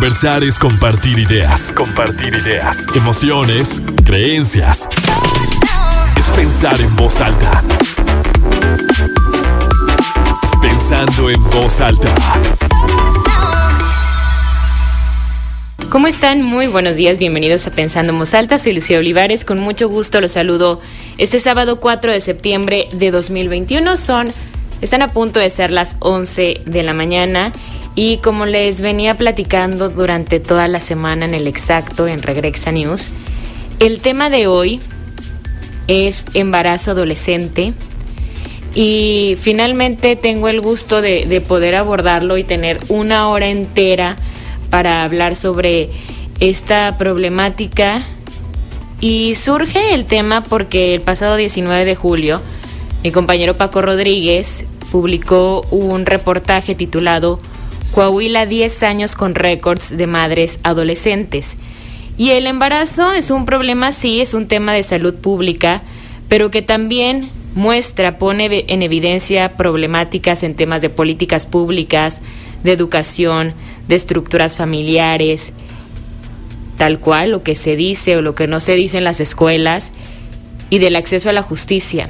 Conversar es compartir ideas. Compartir ideas. Emociones, creencias. Es pensar en voz alta. Pensando en voz alta. ¿Cómo están? Muy buenos días, bienvenidos a Pensando en Voz Alta. Soy Lucía Olivares, con mucho gusto los saludo este sábado 4 de septiembre de 2021. Son, están a punto de ser las 11 de la mañana y como les venía platicando durante toda la semana en el exacto en Regrexa News, el tema de hoy es embarazo adolescente. Y finalmente tengo el gusto de, de poder abordarlo y tener una hora entera para hablar sobre esta problemática. Y surge el tema porque el pasado 19 de julio mi compañero Paco Rodríguez publicó un reportaje titulado Coahuila 10 años con récords de madres adolescentes. Y el embarazo es un problema, sí, es un tema de salud pública, pero que también muestra, pone en evidencia problemáticas en temas de políticas públicas, de educación, de estructuras familiares, tal cual lo que se dice o lo que no se dice en las escuelas y del acceso a la justicia.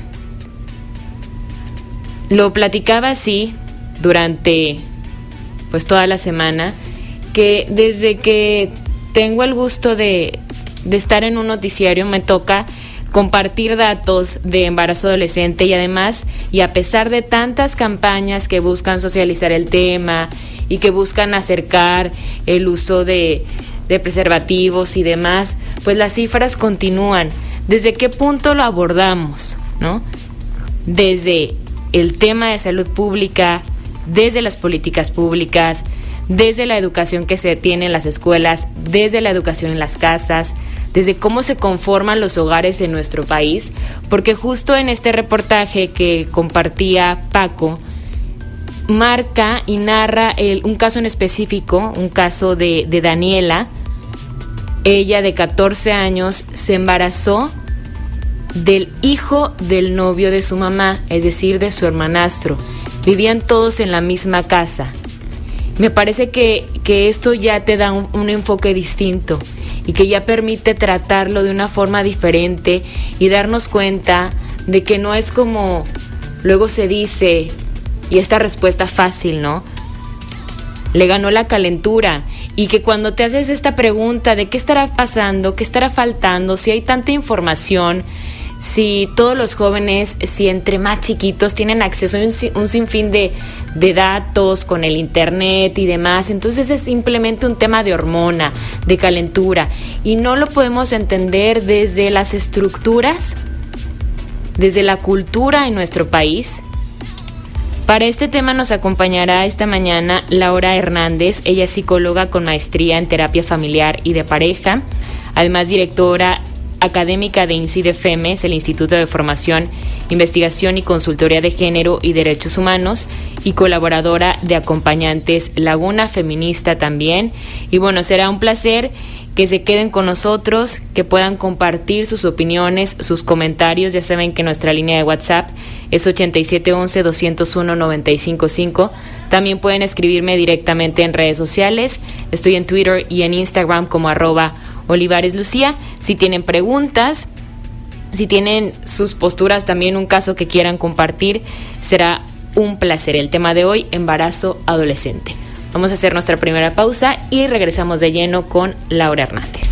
Lo platicaba así durante pues toda la semana que desde que tengo el gusto de, de estar en un noticiario me toca compartir datos de embarazo adolescente y además, y a pesar de tantas campañas que buscan socializar el tema y que buscan acercar el uso de, de preservativos y demás, pues las cifras continúan. ¿Desde qué punto lo abordamos? ¿No? Desde el tema de salud pública, desde las políticas públicas, desde la educación que se tiene en las escuelas, desde la educación en las casas, desde cómo se conforman los hogares en nuestro país, porque justo en este reportaje que compartía Paco, marca y narra un caso en específico, un caso de, Daniela. Ella de 14 años se embarazó del hijo del novio de su mamá, es decir, de su hermanastro. Vivían todos en la misma casa. Me parece que, que esto ya te da un, un enfoque distinto y que ya permite tratarlo de una forma diferente y darnos cuenta de que no es como luego se dice, y esta respuesta fácil, ¿no? Le ganó la calentura y que cuando te haces esta pregunta de qué estará pasando, qué estará faltando, si hay tanta información, si todos los jóvenes, si entre más chiquitos tienen acceso a un, sinfín de, de, datos con el internet y demás, entonces es simplemente un tema de hormona, de calentura, y no lo podemos entender desde las estructuras, desde la cultura en nuestro país. Para este tema nos acompañará esta mañana Laura Hernández, ella es psicóloga con maestría en terapia familiar y de pareja, además directora académica de INCIDE-FEMES, el Instituto de Formación, Investigación y Consultoría de Género y Derechos Humanos, y colaboradora de Acompañantes Laguna Feminista también. Y bueno, será un placer que se queden con nosotros, que puedan compartir sus opiniones, sus comentarios. Ya saben que nuestra línea de WhatsApp es 8711-201-955. También pueden escribirme directamente en redes sociales. Estoy en Twitter y en Instagram como arroba Olivares Lucía. Si tienen preguntas, si tienen sus posturas, también un caso que quieran compartir, será un placer. El tema de hoy, embarazo adolescente. Vamos a hacer nuestra primera pausa y regresamos de lleno con Laura Hernández.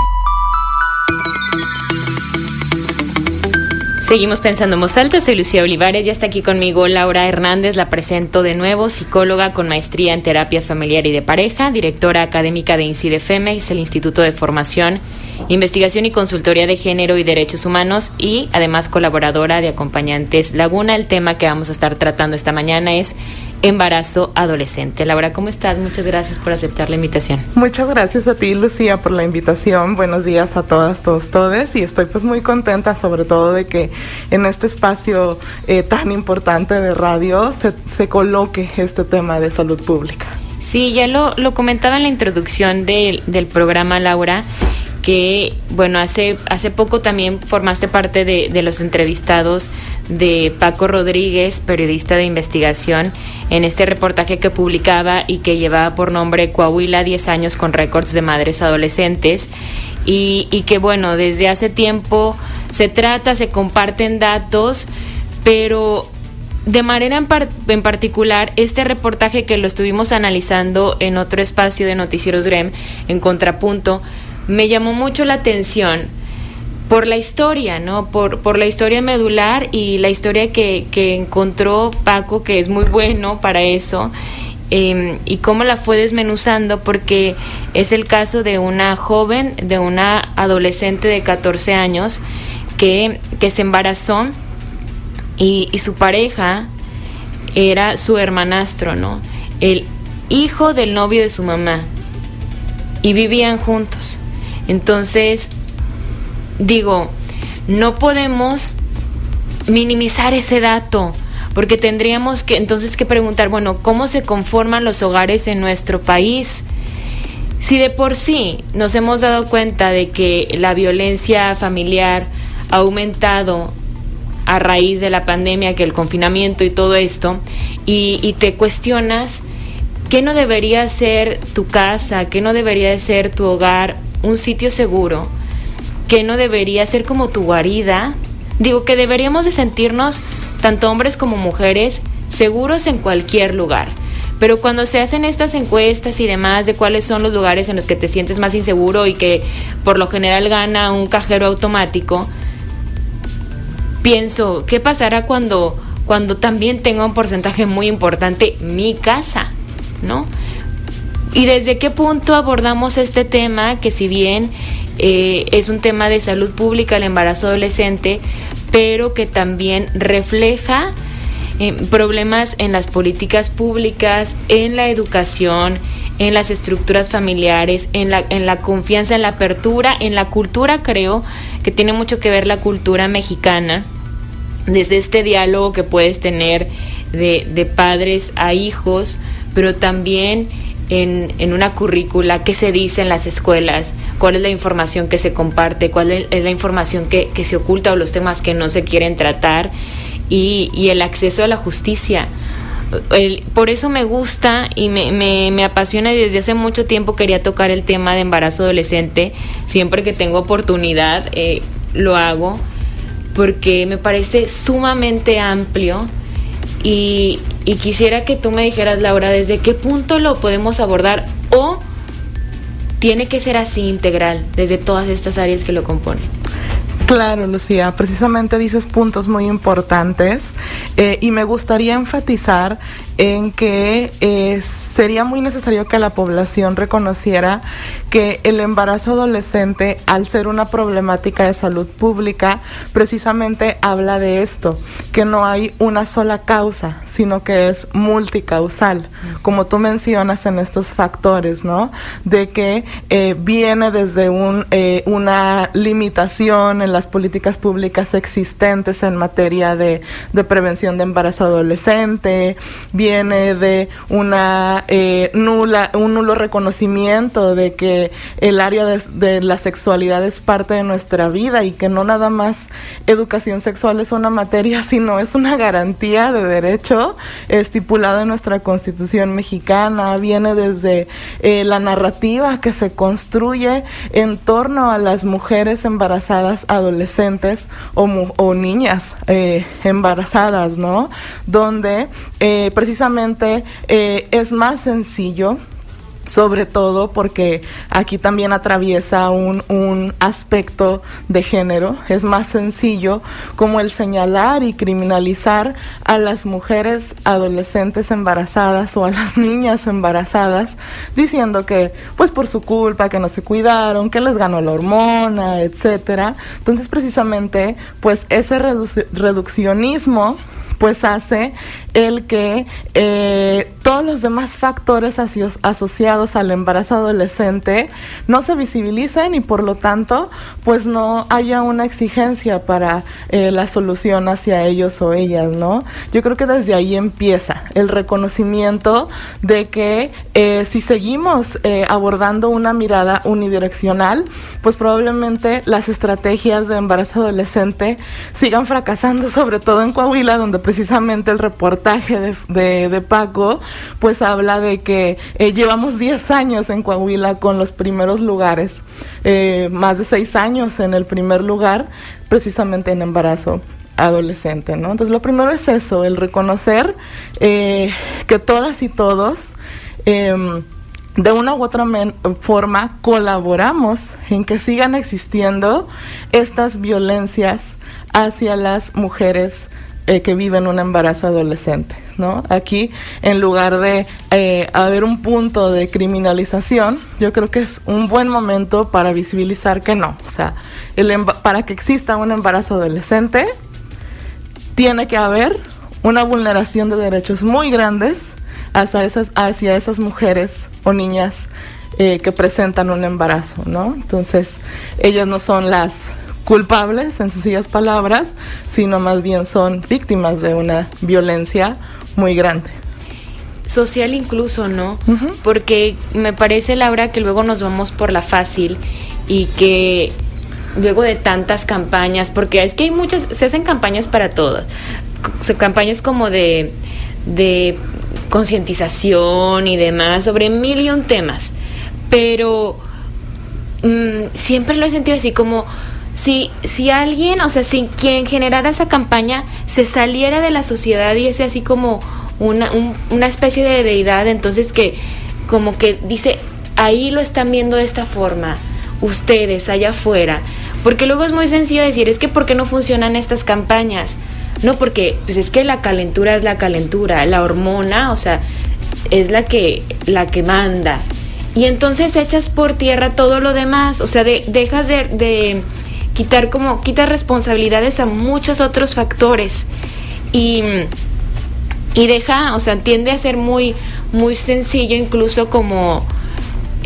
Seguimos pensando en voz alta, soy Lucía Olivares, ya está aquí conmigo Laura Hernández, la presento de nuevo, psicóloga con maestría en terapia familiar y de pareja, directora académica de INCIDE-FEMEX, el Instituto de Formación, Investigación y Consultoría de Género y Derechos Humanos y además colaboradora de Acompañantes Laguna. El tema que vamos a estar tratando esta mañana es embarazo adolescente. Laura, ¿cómo estás? Muchas gracias por aceptar la invitación. Muchas gracias a ti, Lucía, por la invitación. Buenos días a todas, todos, todes. Y estoy pues muy contenta sobre todo de que en este espacio eh, tan importante de radio se, se, coloque este tema de salud pública. Sí, ya lo, lo comentaba en la introducción del, del programa, Laura que, bueno, hace, hace poco también formaste parte de, los entrevistados de Paco Rodríguez, periodista de investigación, en este reportaje que publicaba y que llevaba por nombre Coahuila 10 años con récords de madres adolescentes. Y, y que, bueno, desde hace tiempo se trata, se comparten datos, pero de manera en, en, particular, este reportaje que lo estuvimos analizando en otro espacio de Noticieros Grem, en Contrapunto, me llamó mucho la atención por la historia, ¿no? Por, por la historia medular y la historia que, que encontró Paco, que es muy bueno para eso, eh, y cómo la fue desmenuzando, porque es el caso de una joven, de una adolescente de 14 años, que, que se embarazó y, y su pareja era su hermanastro, ¿no? El hijo del novio de su mamá, y vivían juntos. Entonces, digo, no podemos minimizar ese dato, porque tendríamos que entonces que preguntar, bueno, ¿cómo se conforman los hogares en nuestro país? Si de por sí nos hemos dado cuenta de que la violencia familiar ha aumentado a raíz de la pandemia, que el confinamiento y todo esto, y, y te cuestionas, ¿qué no debería ser tu casa? ¿Qué no debería ser tu hogar? Un sitio seguro, que no debería ser como tu guarida. Digo que deberíamos de sentirnos, tanto hombres como mujeres, seguros en cualquier lugar. Pero cuando se hacen estas encuestas y demás de cuáles son los lugares en los que te sientes más inseguro y que por lo general gana un cajero automático, pienso, ¿qué pasará cuando, cuando también tenga un porcentaje muy importante mi casa? ¿No? ¿Y desde qué punto abordamos este tema que si bien eh, es un tema de salud pública el embarazo adolescente, pero que también refleja eh, problemas en las políticas públicas, en la educación, en las estructuras familiares, en la, en la confianza, en la apertura, en la cultura creo que tiene mucho que ver la cultura mexicana, desde este diálogo que puedes tener de, de padres a hijos, pero también en, en, una currícula, qué se dice en las escuelas, cuál es la información que se comparte, cuál es la información que, que se oculta o los temas que no se quieren tratar y, y el acceso a la justicia. El, por eso me gusta y me, me, me, apasiona y desde hace mucho tiempo quería tocar el tema de embarazo adolescente. Siempre que tengo oportunidad eh, lo hago porque me parece sumamente amplio y, y, quisiera que tú me dijeras, Laura, desde qué punto lo podemos abordar o tiene que ser así integral desde todas estas áreas que lo componen. Claro, Lucía, precisamente dices puntos muy importantes eh, y me gustaría enfatizar en que eh, sería muy necesario que la población reconociera que el embarazo adolescente, al ser una problemática de salud pública, precisamente habla de esto, que no hay una sola causa, sino que es multicausal, como tú mencionas en estos factores, ¿no? De que eh, viene desde un, eh, una limitación en la las políticas públicas existentes en materia de, de prevención de embarazo adolescente, viene de una eh, nula, un nulo reconocimiento de que el área de, de la sexualidad es parte de nuestra vida y que no nada más educación sexual es una materia, sino es una garantía de derecho estipulada en nuestra constitución mexicana, viene desde eh, la narrativa que se construye en torno a las mujeres embarazadas adolescentes o, o niñas eh, embarazadas, ¿no? Donde eh, precisamente eh, es más sencillo sobre todo porque aquí también atraviesa un, un, aspecto de género. Es más sencillo como el señalar y criminalizar a las mujeres adolescentes embarazadas o a las niñas embarazadas, diciendo que pues por su culpa, que no se cuidaron, que les ganó la hormona, etcétera. Entonces precisamente pues ese redu reduccionismo pues hace el que eh, todos los demás factores asociados al embarazo adolescente no se visibilicen y por lo tanto pues no haya una exigencia para eh, la solución hacia ellos o ellas, ¿no? Yo creo que desde ahí empieza el reconocimiento de que eh, si seguimos abordando una mirada unidireccional, pues probablemente las estrategias de embarazo adolescente sigan fracasando, sobre todo en Coahuila, donde precisamente el reportaje de, Paco, pues habla de que eh, llevamos 10 años en Coahuila con los primeros lugares, eh, más de 6 años en el primer lugar, precisamente en embarazo adolescente, ¿no? Entonces lo primero es eso, el reconocer eh, que todas y todos em, de una u otra forma colaboramos en que sigan existiendo estas violencias hacia las mujeres eh, que viven un embarazo adolescente, ¿no? Aquí, en lugar de eh, haber un punto de criminalización, yo creo que es un buen momento para visibilizar que no, o sea, el para que exista un embarazo adolescente, tiene que haber una vulneración de derechos muy grandes hacia esas, mujeres o niñas eh, que presentan un embarazo, ¿no? Entonces, ellas no son las culpables, en sencillas palabras, sino más bien son víctimas de una violencia muy grande. Social incluso, ¿no? Porque me parece, Laura, que luego nos vamos por la fácil y que luego de tantas campañas, porque es que hay muchas, se hacen campañas para todas, campañas como de, de concientización y demás sobre mil y un temas, pero mm, siempre lo he sentido así como si, si alguien, o sea, si quien generara esa campaña se saliera de la sociedad y ese así como una, una especie de deidad, entonces que como que dice, ahí lo están viendo de esta forma, ustedes allá afuera, porque luego es muy sencillo decir, es que ¿por qué no funcionan estas campañas? No, porque pues es que la calentura es la calentura, la hormona, o sea, es la que, la que manda. Y entonces echas por tierra todo lo demás, o sea, dejas de quitar como, quita responsabilidades a muchos otros factores y, y deja, o sea, tiende a ser muy, muy sencillo incluso como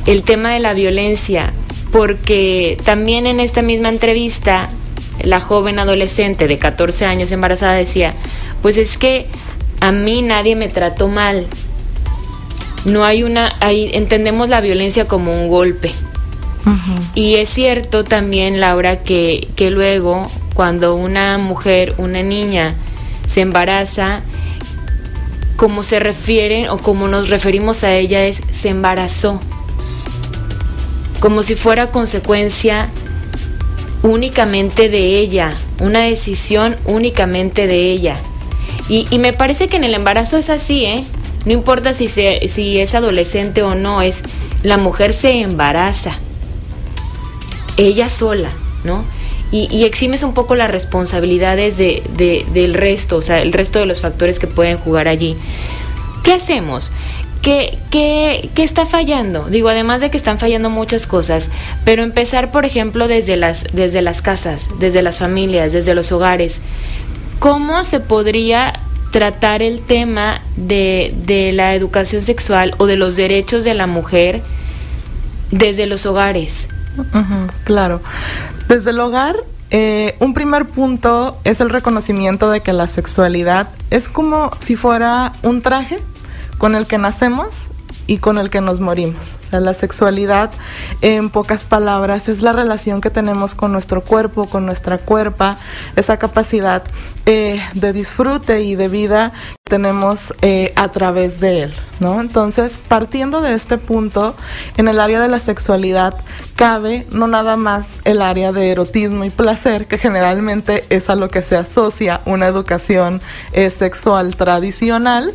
el tema de la violencia, porque también en esta misma entrevista la joven adolescente de 14 años embarazada decía, pues es que a mí nadie me trató mal. No hay una, ahí entendemos la violencia como un golpe. Y es cierto también, Laura, que, que luego cuando una mujer, una niña, se embaraza, como se refieren o como nos referimos a ella es se embarazó. Como si fuera consecuencia únicamente de ella, una decisión únicamente de ella. Y, y, me parece que en el embarazo es así, ¿eh? No importa si, se, si es adolescente o no, es la mujer se embaraza ella sola, ¿no? Y, eximes un poco las responsabilidades de, del resto, o sea, el resto de los factores que pueden jugar allí. ¿Qué hacemos? ¿Qué, qué, qué está fallando? Digo, además de que están fallando muchas cosas, pero empezar, por ejemplo, desde las, desde las casas, desde las familias, desde los hogares. ¿Cómo se podría tratar el tema de, de la educación sexual o de los derechos de la mujer desde los hogares? Claro. Desde el hogar, eh, un primer punto es el reconocimiento de que la sexualidad es como si fuera un traje con el que nacemos y con el que nos morimos. La sexualidad, en pocas palabras, es la relación que tenemos con nuestro cuerpo, con nuestra cuerpa, esa capacidad eh, de disfrute y de vida tenemos eh, a través de él, ¿no? Entonces, partiendo de este punto, en el área de la sexualidad cabe no nada más el área de erotismo y placer, que generalmente es a lo que se asocia una educación eh, sexual tradicional,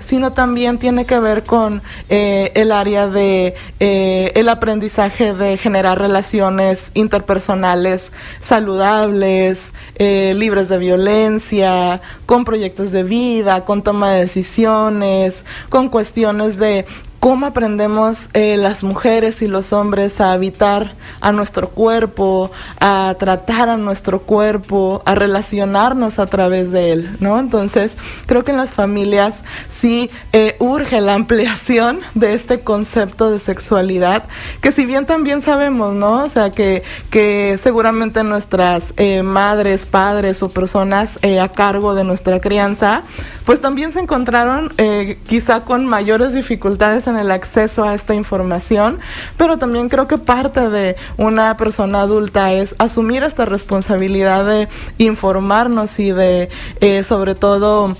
sino también tiene que ver con el área de el aprendizaje de generar relaciones interpersonales saludables, libres de violencia, con proyectos de vida, con toma de decisiones, con cuestiones de cómo aprendemos eh, las mujeres y los hombres a habitar a nuestro cuerpo, a tratar a nuestro cuerpo, a relacionarnos a través de él, ¿no? Entonces, creo que en las familias sí eh, urge la ampliación de este concepto de sexualidad, que si bien también sabemos, ¿no? O sea, que, que seguramente nuestras eh, madres, padres o personas a cargo de nuestra crianza, pues también se encontraron quizá con mayores dificultades en el acceso a esta información, pero también creo que parte de una persona adulta es asumir esta responsabilidad de informarnos y de, eh, sobre todo,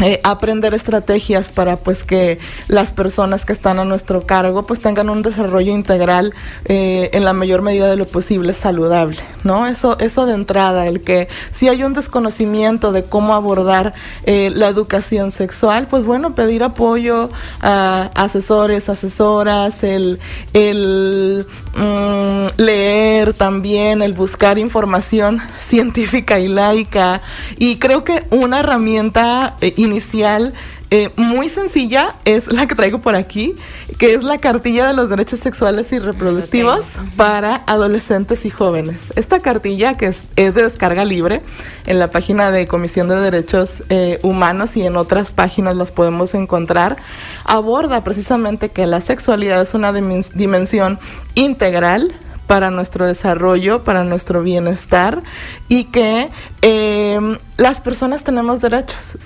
eh, aprender estrategias para pues que las personas que están a nuestro cargo pues tengan un desarrollo integral eh, en la mayor medida de lo posible saludable no eso eso de entrada el que si hay un desconocimiento de cómo abordar eh, la educación sexual pues bueno pedir apoyo a asesores asesoras el el mm, leer también el buscar información científica y laica. Y creo que una herramienta inicial eh, muy sencilla es la que traigo por aquí, que es la cartilla de los derechos sexuales y reproductivos para adolescentes y jóvenes. Esta cartilla, que es, de descarga libre, en la página de Comisión de Derechos eh, Humanos y en otras páginas las podemos encontrar, aborda precisamente que la sexualidad es una dimensión integral para nuestro desarrollo, para nuestro bienestar y que em, las personas tenemos derechos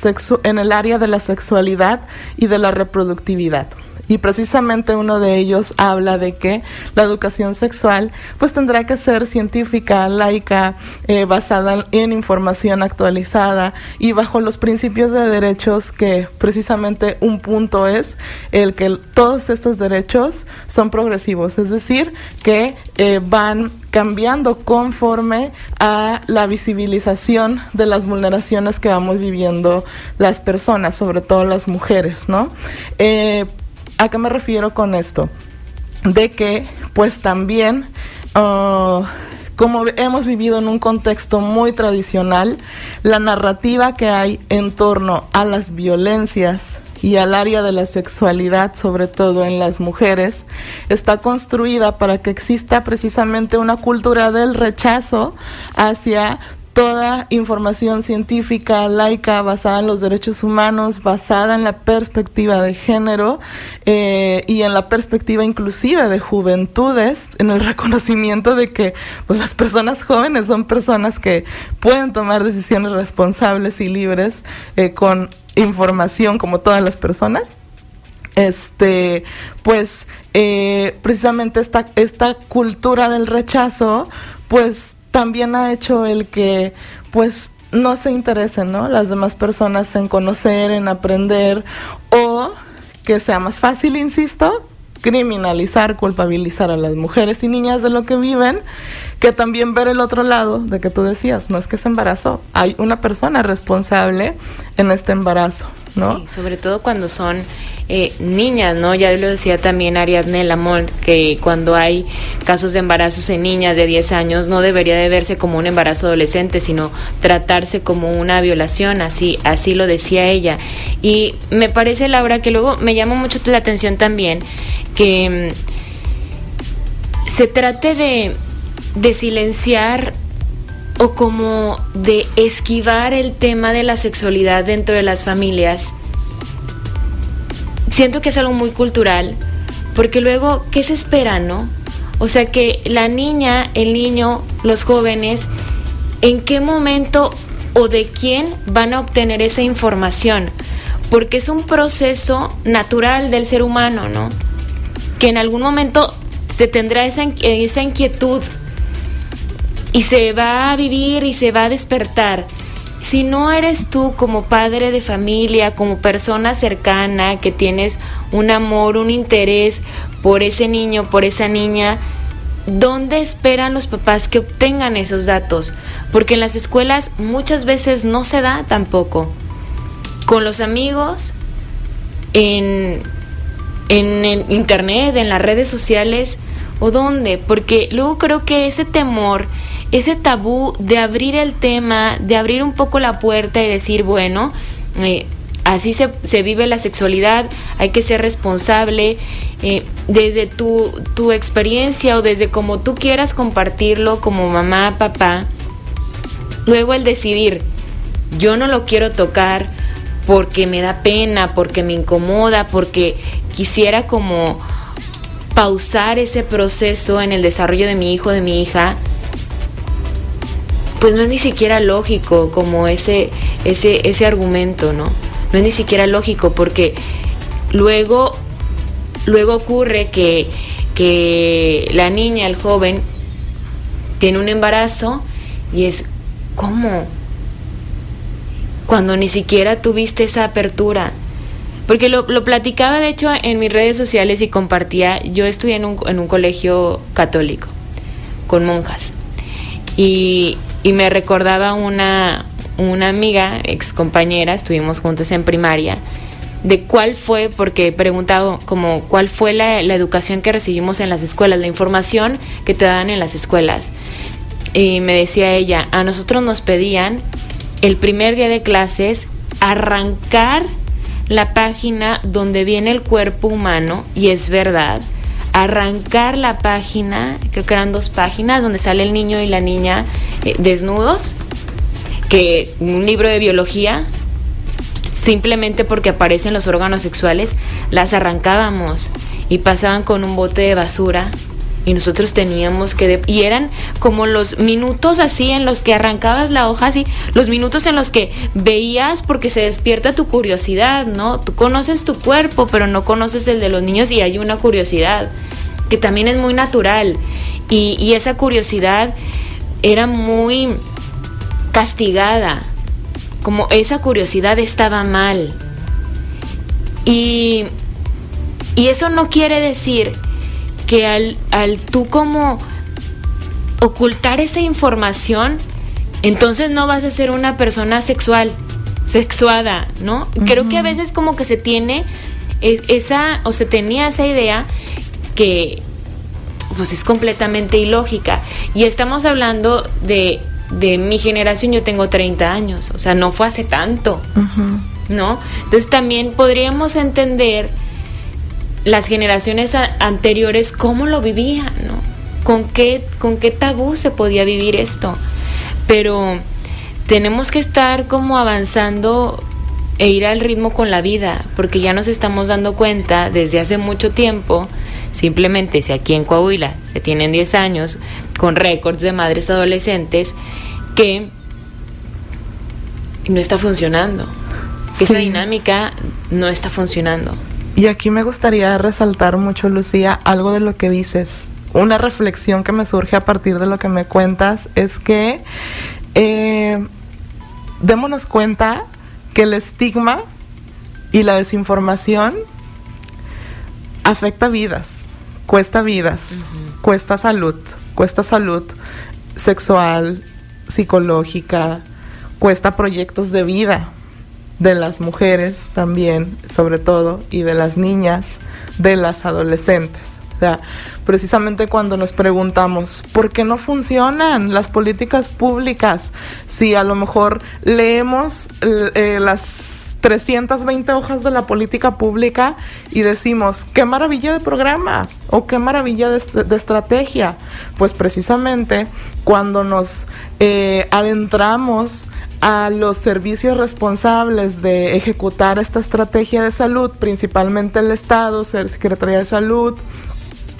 en el área de la sexualidad y de la reproductividad y precisamente uno de ellos habla de que la educación sexual pues tendrá que ser científica, laica, eh, basada en información actualizada y bajo los principios de derechos que precisamente un punto es el que todos estos derechos son progresivos, es decir, que eh, van cambiando conforme a la visibilización de las vulneraciones que vamos viviendo las personas, sobre todo las mujeres, ¿no? Eh, ¿A qué me refiero con esto? De que pues también... Ah, como hemos vivido en un contexto muy tradicional, la narrativa que hay en torno a las violencias y al área de la sexualidad, sobre todo en las mujeres, está construida para que exista precisamente una cultura del rechazo hacia toda información científica, laica, basada en los derechos humanos, basada en la perspectiva de género eh, y en la perspectiva inclusive de juventudes, en el reconocimiento de que pues, las personas jóvenes son personas que pueden tomar decisiones responsables y libres eh, con información como todas las personas. Este pues eh, precisamente esta esta cultura del rechazo pues también ha hecho el que pues no se interesen, ¿no? Las demás personas en conocer, en aprender o que sea más fácil, insisto, criminalizar, culpabilizar a las mujeres y niñas de lo que viven, que también ver el otro lado de que tú decías, no es que se embarazó, hay una persona responsable en este embarazo. ¿no? Sí, sobre todo cuando son eh, niñas, ¿no? Ya lo decía también Ariadne Lamont, que cuando hay casos de embarazos en niñas de 10 años no debería de verse como un embarazo adolescente, sino tratarse como una violación, así, así lo decía ella. Y me parece, Laura, que luego me llama mucho la atención también que mm, se trate de, de silenciar o como de esquivar el tema de la sexualidad dentro de las familias, siento que es algo muy cultural, porque luego, ¿qué se espera, no? O sea, que la niña, el niño, los jóvenes, ¿en qué momento o de quién van a obtener esa información? Porque es un proceso natural del ser humano, ¿no? Que en algún momento se tendrá esa, esa inquietud y se va a vivir y se va a despertar. Si no eres tú como padre de familia, como persona cercana, que tienes un amor, un interés por ese niño, por esa niña, ¿dónde esperan los papás que obtengan esos datos? Porque en las escuelas muchas veces no se da tampoco. Con los amigos, en, en el internet, en las redes sociales, o dónde, porque luego creo que ese temor ese tabú de abrir el tema, de abrir un poco la puerta y decir, bueno, eh, así se, se vive la sexualidad, hay que ser responsable eh, desde tu, tu experiencia o desde como tú quieras compartirlo como mamá, papá. Luego el decidir, yo no lo quiero tocar porque me da pena, porque me incomoda, porque quisiera como pausar ese proceso en el desarrollo de mi hijo, de mi hija, pues no es ni siquiera lógico como ese, ese, ese argumento, ¿no? No es ni siquiera lógico porque luego, luego ocurre que, que la niña, el joven, tiene un embarazo y es, ¿cómo? Cuando ni siquiera tuviste esa apertura porque lo, lo, platicaba, de hecho, en mis redes sociales y compartía. Yo estudié en un, en un colegio católico, con monjas. Y, y me recordaba una, una amiga, ex compañera, estuvimos juntas en primaria, de cuál fue, porque he preguntado como cuál fue la, la, educación que recibimos en las escuelas, la información que te dan en las escuelas. Y me decía ella, a nosotros nos pedían el primer día de clases arrancar la página donde viene el cuerpo humano, y es verdad, arrancar la página, creo que eran dos páginas, donde sale el niño y la niña eh, desnudos, que un libro de biología, simplemente porque aparecen los órganos sexuales, las arrancábamos y pasaban con un bote de basura y nosotros teníamos que... y eran como los minutos así en los que arrancabas la hoja, así, los minutos en los que veías porque se despierta tu curiosidad, ¿no? Tú conoces tu cuerpo, pero no conoces el de los niños y hay una curiosidad que también es muy natural. Y, y esa curiosidad era muy castigada, como esa curiosidad estaba mal. Y, y eso no quiere decir que al, al tú como ocultar esa información, entonces no vas a ser una persona sexual, sexuada, ¿no? Uh -huh. Creo que a veces como que se tiene esa, o se tenía esa idea que pues es completamente ilógica. Y estamos hablando de, de mi generación, yo tengo 30 años, o sea, no fue hace tanto, uh -huh. ¿no? Entonces también podríamos entender las generaciones anteriores cómo lo vivían, ¿no? ¿Con qué, con qué tabú se podía vivir esto. Pero tenemos que estar como avanzando e ir al ritmo con la vida, porque ya nos estamos dando cuenta desde hace mucho tiempo, simplemente si aquí en Coahuila se tienen 10 años con récords de madres adolescentes, que no está funcionando. Sí. Esa dinámica no está funcionando. Y aquí me gustaría resaltar mucho, Lucía, algo de lo que dices. Una reflexión que me surge a partir de lo que me cuentas es que eh, démonos cuenta que el estigma y la desinformación afecta vidas, cuesta vidas, uh -huh. cuesta salud, cuesta salud sexual, psicológica, cuesta proyectos de vida, de las mujeres también, sobre todo, y de las niñas, de las adolescentes. O sea, precisamente cuando nos preguntamos, ¿por qué no funcionan las políticas públicas? Si a lo mejor leemos eh, las 320 hojas de la política pública y decimos, qué maravilla de programa o qué maravilla de, estrategia. Pues precisamente cuando nos eh, adentramos a los servicios responsables de ejecutar esta estrategia de salud, principalmente el Estado, Secretaría de Salud,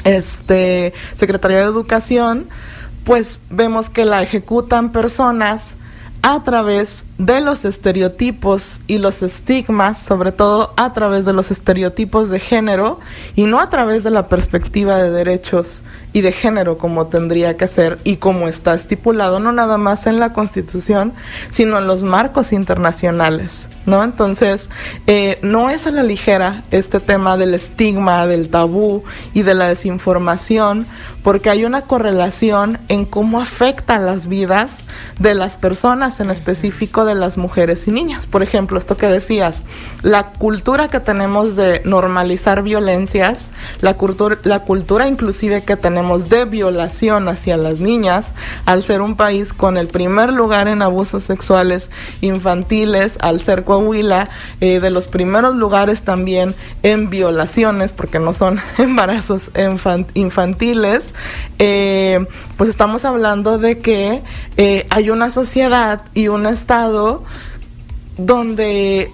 este, Secretaría de Educación, pues vemos que la ejecutan personas a través de los estereotipos y los estigmas, sobre todo a través de los estereotipos de género y no a través de la perspectiva de derechos y de género como tendría que ser y como está estipulado no nada más en la Constitución, sino en los marcos internacionales, ¿no? Entonces, eh, no es a la ligera este tema del estigma, del tabú y de la desinformación, porque hay una correlación en cómo afectan las vidas de las personas, en específico de las mujeres y niñas. Por ejemplo, esto que decías, la cultura que tenemos de normalizar violencias, la cultura, la cultura inclusive que tenemos de violación hacia las niñas, al ser un país con el primer lugar en abusos sexuales infantiles, al ser Coahuila, eh, de los primeros lugares también en violaciones, porque no son embarazos infantiles, eh, pues estamos hablando de que eh, hay una sociedad y un Estado donde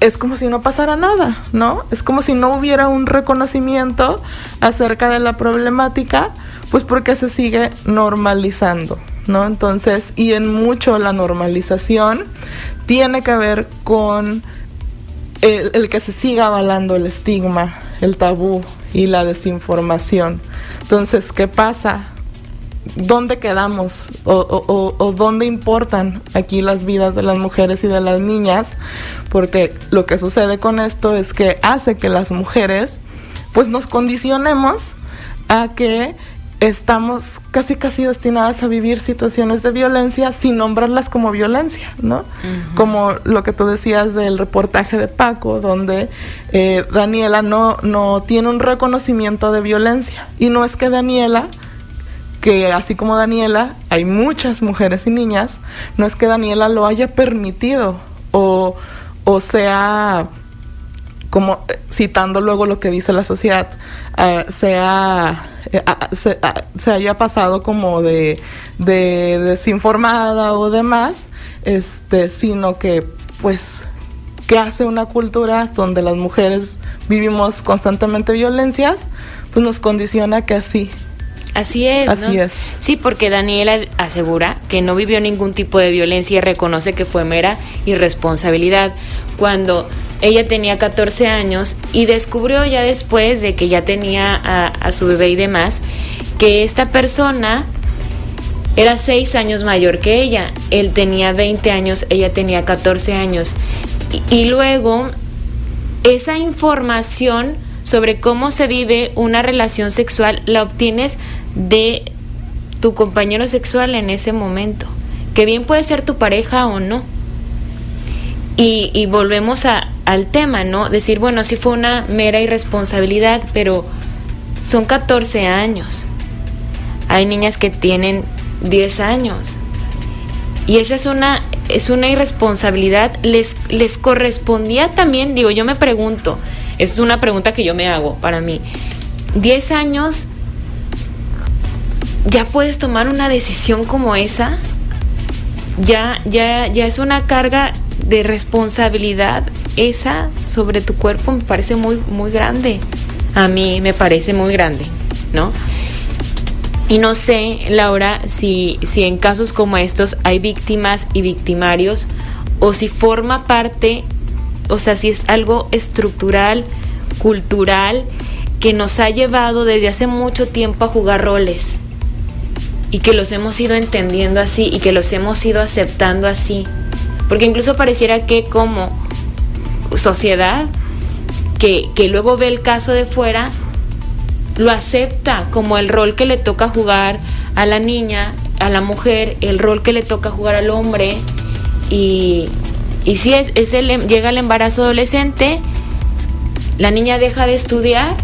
es como si no pasara nada, ¿no? Es como si no hubiera un reconocimiento acerca de la problemática, pues porque se sigue normalizando, ¿no? Entonces, y en mucho la normalización tiene que ver con el, que se siga avalando el estigma, el tabú y la desinformación. Entonces, ¿qué pasa? ¿Dónde quedamos? O, o, dónde importan aquí las vidas de las mujeres y de las niñas? Porque lo que sucede con esto es que hace que las mujeres pues nos condicionemos a que estamos casi casi destinadas a vivir situaciones de violencia sin nombrarlas como violencia, ¿no? Como lo que tú decías del reportaje de Paco, donde eh, Daniela no, no tiene un reconocimiento de violencia. Y no es que Daniela, que así como Daniela, hay muchas mujeres y niñas, no es que Daniela lo haya permitido o, o sea como eh, citando luego lo que dice la sociedad, uh, sea, eh, se, se, haya pasado como de, de, desinformada o demás, este, sino que pues que hace una cultura donde las mujeres vivimos constantemente violencias, pues nos condiciona que así Así es. Así es. Sí, porque Daniela asegura que no vivió ningún tipo de violencia y reconoce que fue mera irresponsabilidad. Cuando ella tenía 14 años y descubrió ya después de que ya tenía a, su bebé y demás, que esta persona era 6 años mayor que ella. Él tenía 20 años, ella tenía 14 años. Y, y luego esa información sobre cómo se vive una relación sexual la obtienes de tu compañero sexual en ese momento, que bien puede ser tu pareja o no. Y, volvemos a, al tema, ¿no? Decir, bueno, sí fue una mera irresponsabilidad, pero son 14 años. Hay niñas que tienen 10 años. Y esa es una, es una irresponsabilidad. Les, les correspondía también, digo, yo me pregunto, es una pregunta que yo me hago para mí. 10 años, ¿ya puedes tomar una decisión como esa? Ya, ya, ya es una carga de responsabilidad esa sobre tu cuerpo me parece muy, muy grande. A mí me parece muy grande, ¿no? Y no sé, Laura, si, si en casos como estos hay víctimas y victimarios o si forma parte, o sea, si es algo estructural, cultural, que nos ha llevado desde hace mucho tiempo a jugar roles y que los hemos ido entendiendo así y que los hemos ido aceptando así. Porque incluso pareciera que como sociedad, que, que luego ve el caso de fuera, lo acepta como el rol que le toca jugar a la niña, a la mujer, el rol que le toca jugar al hombre. Y, y si es, es el, em, llega el embarazo adolescente, la niña deja de estudiar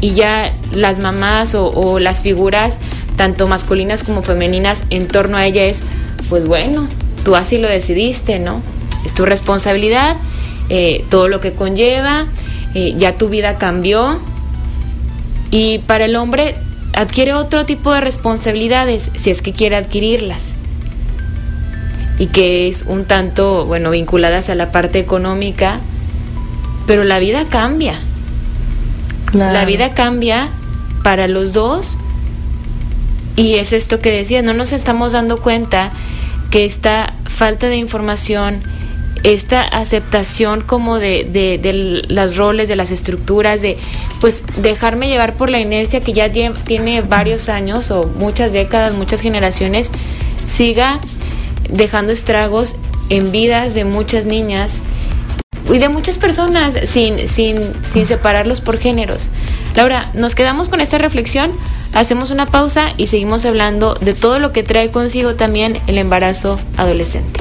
y ya las mamás o, o las figuras, tanto masculinas como femeninas, en torno a ella es, pues bueno, tú así lo decidiste, ¿no? Es tu responsabilidad, eh, todo lo que conlleva, eh, ya tu vida cambió. Y para el hombre adquiere otro tipo de responsabilidades si es que quiere adquirirlas. Y que es un tanto, bueno, vinculadas a la parte económica, pero la vida cambia. La vida cambia para los dos. Y es esto que decía, no nos estamos dando cuenta que esta falta de información, esta aceptación como de, de, de, las roles, de las estructuras, de pues dejarme llevar por la inercia que ya tiene varios años o muchas décadas, muchas generaciones, siga dejando estragos en vidas de muchas niñas y de muchas personas sin, sin, sin separarlos por géneros. Laura, nos quedamos con esta reflexión, Hacemos una pausa y seguimos hablando de todo lo que trae consigo también el embarazo adolescente.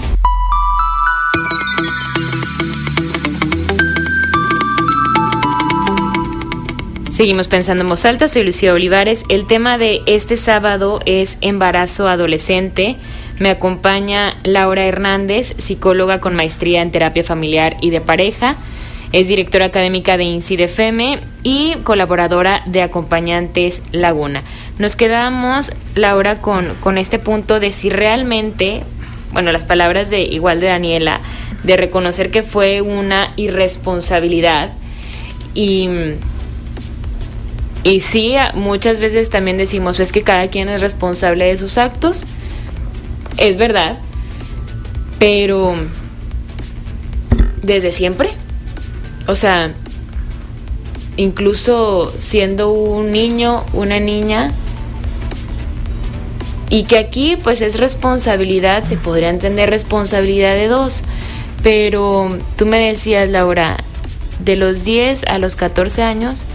Seguimos pensando en voz alta, soy Lucía Olivares. El tema de este sábado es embarazo adolescente. Me acompaña Laura Hernández, psicóloga con maestría en terapia familiar y de pareja. Es directora académica de INCIDEFEME y colaboradora de Acompañantes Laguna. Nos quedamos, Laura, con, con este punto de si realmente, bueno, las palabras de igual de Daniela, de reconocer que fue una irresponsabilidad y y sí, muchas veces también decimos, es que cada quien es responsable de sus actos. Es verdad. Pero desde siempre. O sea, incluso siendo un niño, una niña, y que aquí pues es responsabilidad, se podría entender responsabilidad de dos, pero tú me decías, Laura, de los 10 a los 14 años,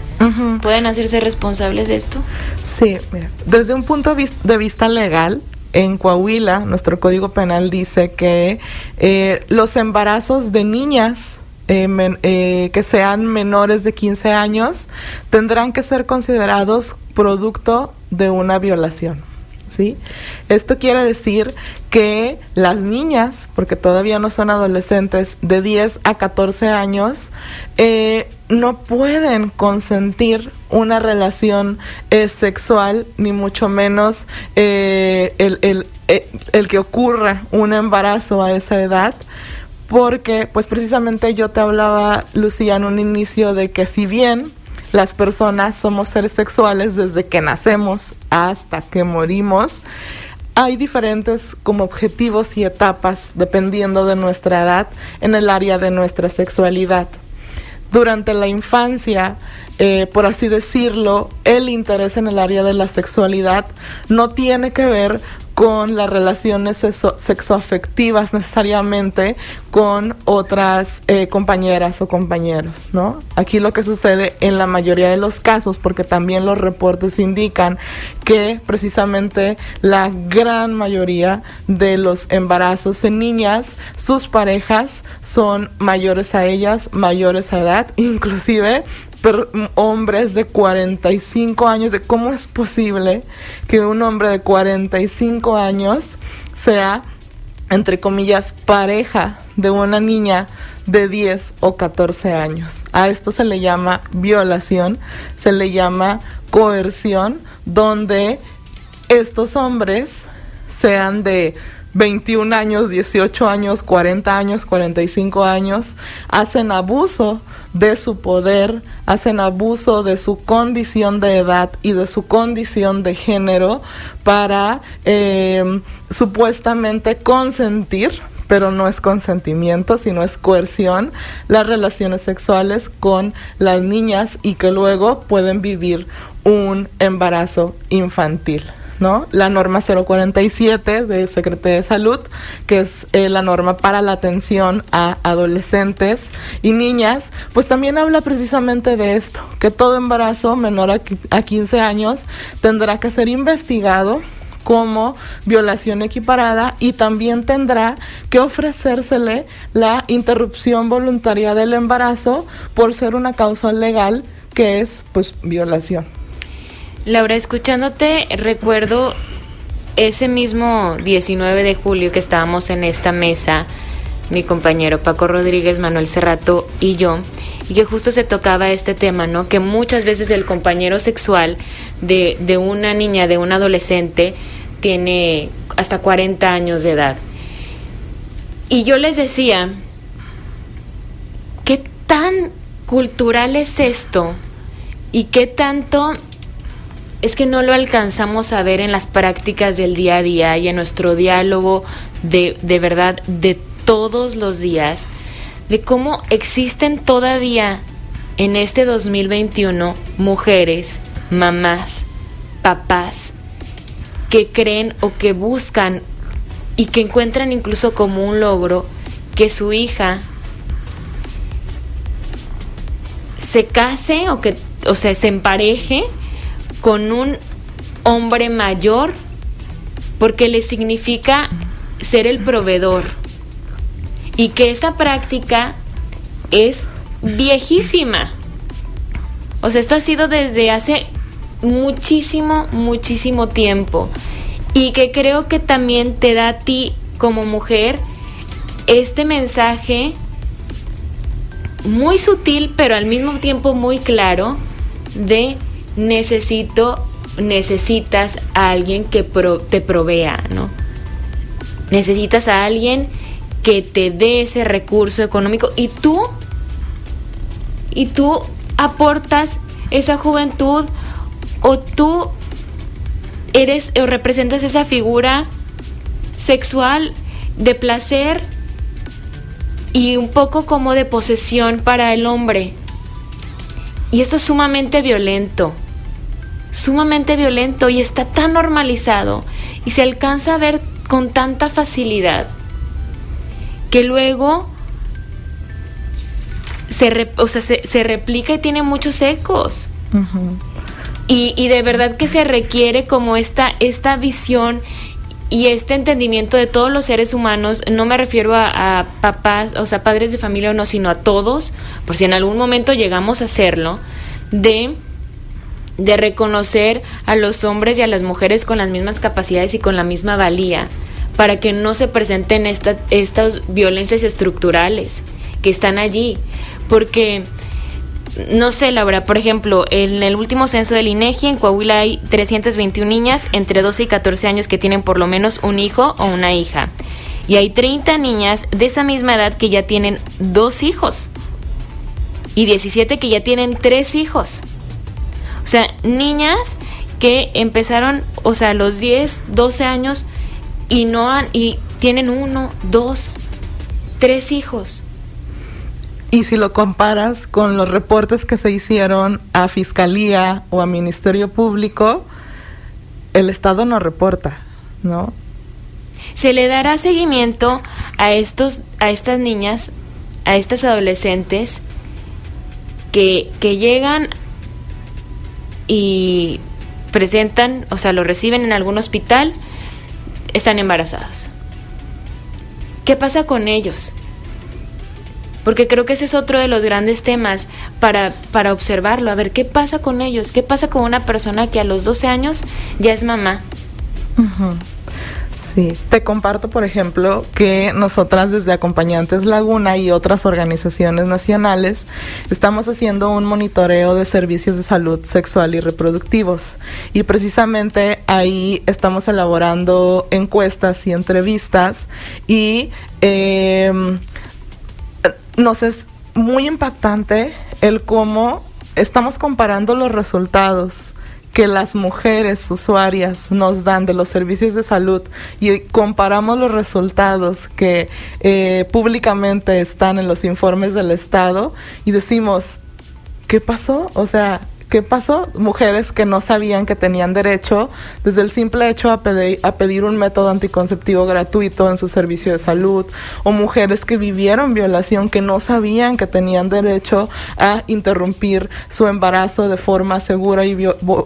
¿Pueden hacerse responsables de esto? Sí, mira, desde un punto de vista legal, en Coahuila, nuestro Código Penal dice que eh, los embarazos de niñas eh, eh, que sean menores de 15 años tendrán que ser considerados producto de una violación. ¿sí? Esto quiere decir que las niñas, porque todavía no son adolescentes, de 10 a 14 años, eh, no pueden consentir una relación sexual, ni mucho menos eh, el, el que ocurra un embarazo a esa edad porque pues precisamente yo te hablaba, Lucía, en un inicio de que si bien las personas somos seres sexuales desde que nacemos hasta que morimos. Hay diferentes como objetivos y etapas dependiendo de nuestra edad en el área de nuestra sexualidad. Durante la infancia, eh, por así decirlo, el interés en el área de la sexualidad no tiene que ver con las relaciones sexoafectivas necesariamente con otras eh, compañeras o compañeros, ¿no? Aquí lo que sucede en la mayoría de los casos, porque también los reportes indican que precisamente la gran mayoría de los embarazos en niñas, sus parejas son mayores a ellas, mayores a edad, inclusive hombres de 45 años, de cómo es posible que un hombre de 45 años sea, entre comillas, pareja de una niña de 10 o 14 años. A esto se le llama violación, se le llama coerción, donde estos hombres sean de 21 años, 18 años, 40 años, 45 años, hacen abuso de su poder, hacen abuso de su condición de edad y de su condición de género para em, supuestamente consentir pero no es consentimiento, sino es coerción, las relaciones sexuales con las niñas y que luego pueden vivir un embarazo infantil. ¿No? La norma 047 de Secretaría de Salud, que es eh, la norma para la atención a adolescentes y niñas, pues también habla precisamente de esto, que todo embarazo menor a, a 15 años tendrá que ser investigado como violación equiparada y también tendrá que ofrecérsele la interrupción voluntaria del embarazo por ser una causa legal que es pues violación. Laura, escuchándote, recuerdo ese mismo 19 de julio que estábamos en esta mesa, mi compañero Paco Rodríguez, Manuel Cerrato y yo, y que justo se tocaba este tema, ¿no? Que muchas veces el compañero sexual de, de una niña, de un adolescente, tiene hasta 40 años de edad. Y yo les decía, ¿qué tan cultural es esto? ¿Y qué tanto es que no lo alcanzamos a ver en las prácticas del día a día y en nuestro diálogo de, de verdad de todos los días, de cómo existen todavía en este 2021 mujeres, mamás, papás, que creen o que buscan y que encuentran incluso como un logro que su hija se case o que o sea se empareje con un hombre mayor porque le significa ser el proveedor y que esa práctica es viejísima. O sea, esto ha sido desde hace muchísimo, muchísimo tiempo. Y que creo que también te da a ti como mujer este mensaje muy sutil, pero al mismo tiempo muy claro, de necesito, necesitas a alguien que te provea, ¿no? Necesitas a alguien que te dé ese recurso económico y tú, y tú aportas esa juventud o tú eres o representas esa figura sexual de placer y un poco como de posesión para el hombre. Y esto es sumamente violento, sumamente violento y está tan normalizado y se alcanza a ver con tanta facilidad que luego se, o sea, se, replica y tiene muchos ecos. y, y, de verdad que se requiere como esta, esta visión y este entendimiento de todos los seres humanos, no me refiero a, papás, o sea, padres de familia o no, sino a todos, por si en algún momento llegamos a hacerlo, de, de reconocer a los hombres y a las mujeres con las mismas capacidades y con la misma valía, para que no se presenten estas violencias estructurales que están allí, porque no sé, Laura, por ejemplo, en el último censo del INEGI en Coahuila hay 321 niñas entre 12 y 14 años que tienen por lo menos un hijo o una hija. Y hay 30 niñas de esa misma edad que ya tienen dos hijos. Y 17 que ya tienen tres hijos. O sea, niñas que empezaron, o sea, a los 10, 12 años y no han y tienen uno, dos, tres hijos. Y si lo comparas con los reportes que se hicieron a Fiscalía o a Ministerio Público, el Estado no reporta, ¿no? Se le dará seguimiento a estos, a estas niñas, a estas adolescentes que, que llegan y presentan, o sea, lo reciben en algún hospital, están embarazadas. ¿Qué pasa con ellos? porque creo que ese es otro de los grandes temas para, para observarlo, a ver qué pasa con ellos, qué pasa con una persona que a los 12 años ya es mamá. Sí, te comparto, por ejemplo, que nosotras desde Acompañantes Laguna y otras organizaciones nacionales estamos haciendo un monitoreo de servicios de salud sexual y reproductivos. Y precisamente ahí estamos elaborando encuestas y entrevistas y eh, nos es muy impactante el cómo estamos comparando los resultados que las mujeres usuarias nos dan de los servicios de salud y comparamos los resultados que eh, públicamente están en los informes del Estado y decimos, ¿qué pasó? O sea, ¿Qué pasó? Mujeres que no sabían que tenían derecho desde el simple hecho a pedir, a pedir un método anticonceptivo gratuito en su servicio de salud, o mujeres que vivieron violación que no sabían que tenían derecho a interrumpir su embarazo de forma segura y,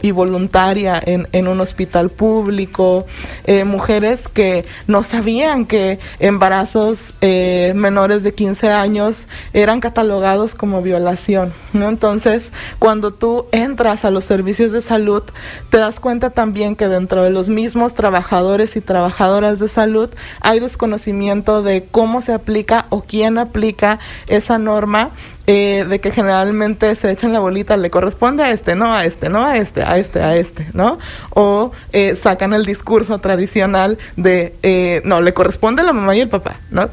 y voluntaria en, en, un hospital público, eh, mujeres que no sabían que embarazos eh, menores de 15 años eran catalogados como violación. ¿no? Entonces, cuando tú entras a los servicios de salud, te das cuenta también que dentro de los mismos trabajadores y trabajadoras de salud hay desconocimiento de cómo se aplica o quién aplica esa norma eh, de que generalmente se echan la bolita, le corresponde a este, no a este, no a este, a este, a este, ¿no? O eh, sacan el discurso tradicional de, eh, no, le corresponde a la mamá y el papá, ¿no?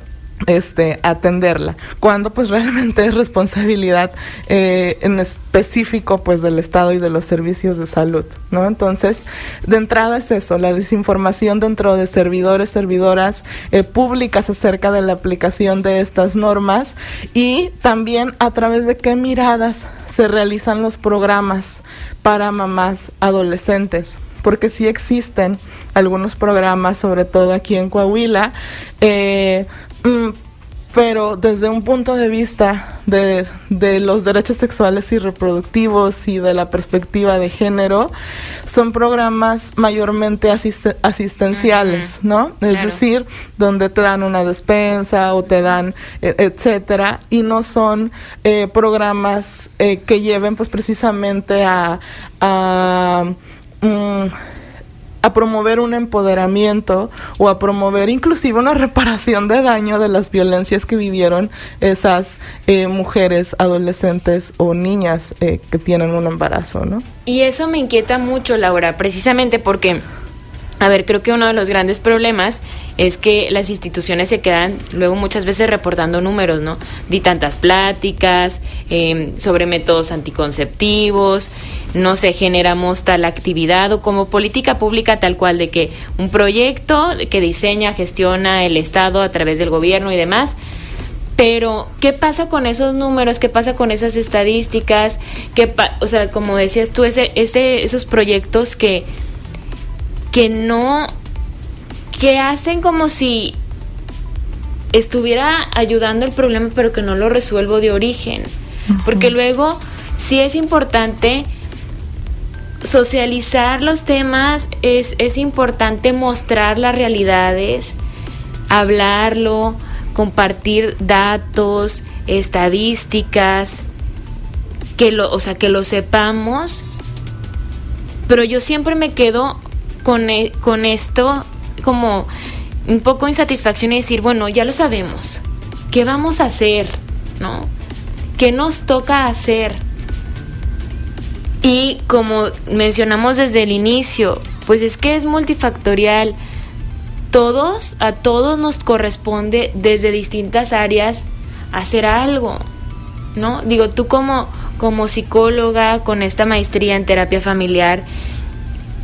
Este, atenderla, cuando pues realmente es responsabilidad eh, en específico pues del Estado y de los servicios de salud, ¿no? Entonces, de entrada es eso, la desinformación dentro de servidores, servidoras eh, públicas acerca de la aplicación de estas normas y también a través de qué miradas se realizan los programas para mamás adolescentes porque sí existen algunos programas, sobre todo aquí en Coahuila, eh, pero desde un punto de vista de, de, los derechos sexuales y reproductivos y de la perspectiva de género, son programas mayormente asistenciales, ¿no? Es decir, donde te dan una despensa o te dan, e, etcétera, y no son eh, programas eh, que lleven pues precisamente a... a mm, a promover un empoderamiento o a promover inclusive una reparación de daño de las violencias que vivieron esas eh, mujeres, adolescentes o niñas eh, que tienen un embarazo, ¿no? Y eso me inquieta mucho, Laura, precisamente porque a ver, creo que uno de los grandes problemas es que las instituciones se quedan luego muchas veces reportando números, ¿no? Di tantas pláticas em, sobre métodos anticonceptivos, no sé, generamos tal actividad o como política pública tal cual de que un proyecto que diseña, gestiona el Estado a través del gobierno y demás. Pero, ¿qué pasa con esos números? ¿Qué pasa con esas estadísticas? ¿Qué o sea, como decías tú, ese, ese, esos proyectos que que no, que hacen como si estuviera ayudando el problema, pero que no lo resuelvo de origen. Porque luego sí es importante socializar los temas, es, es importante mostrar las realidades, hablarlo, compartir datos, estadísticas, que lo, o sea, que lo sepamos. Pero yo siempre me quedo con, e, con esto como un poco insatisfacción y decir, bueno, ya lo sabemos, ¿qué vamos a hacer? ¿No? ¿Qué nos toca hacer? Y como mencionamos desde el inicio, pues es que es multifactorial. Todos, a todos nos corresponde desde distintas áreas hacer algo, ¿no? Digo, tú como, como psicóloga con esta maestría en terapia familiar,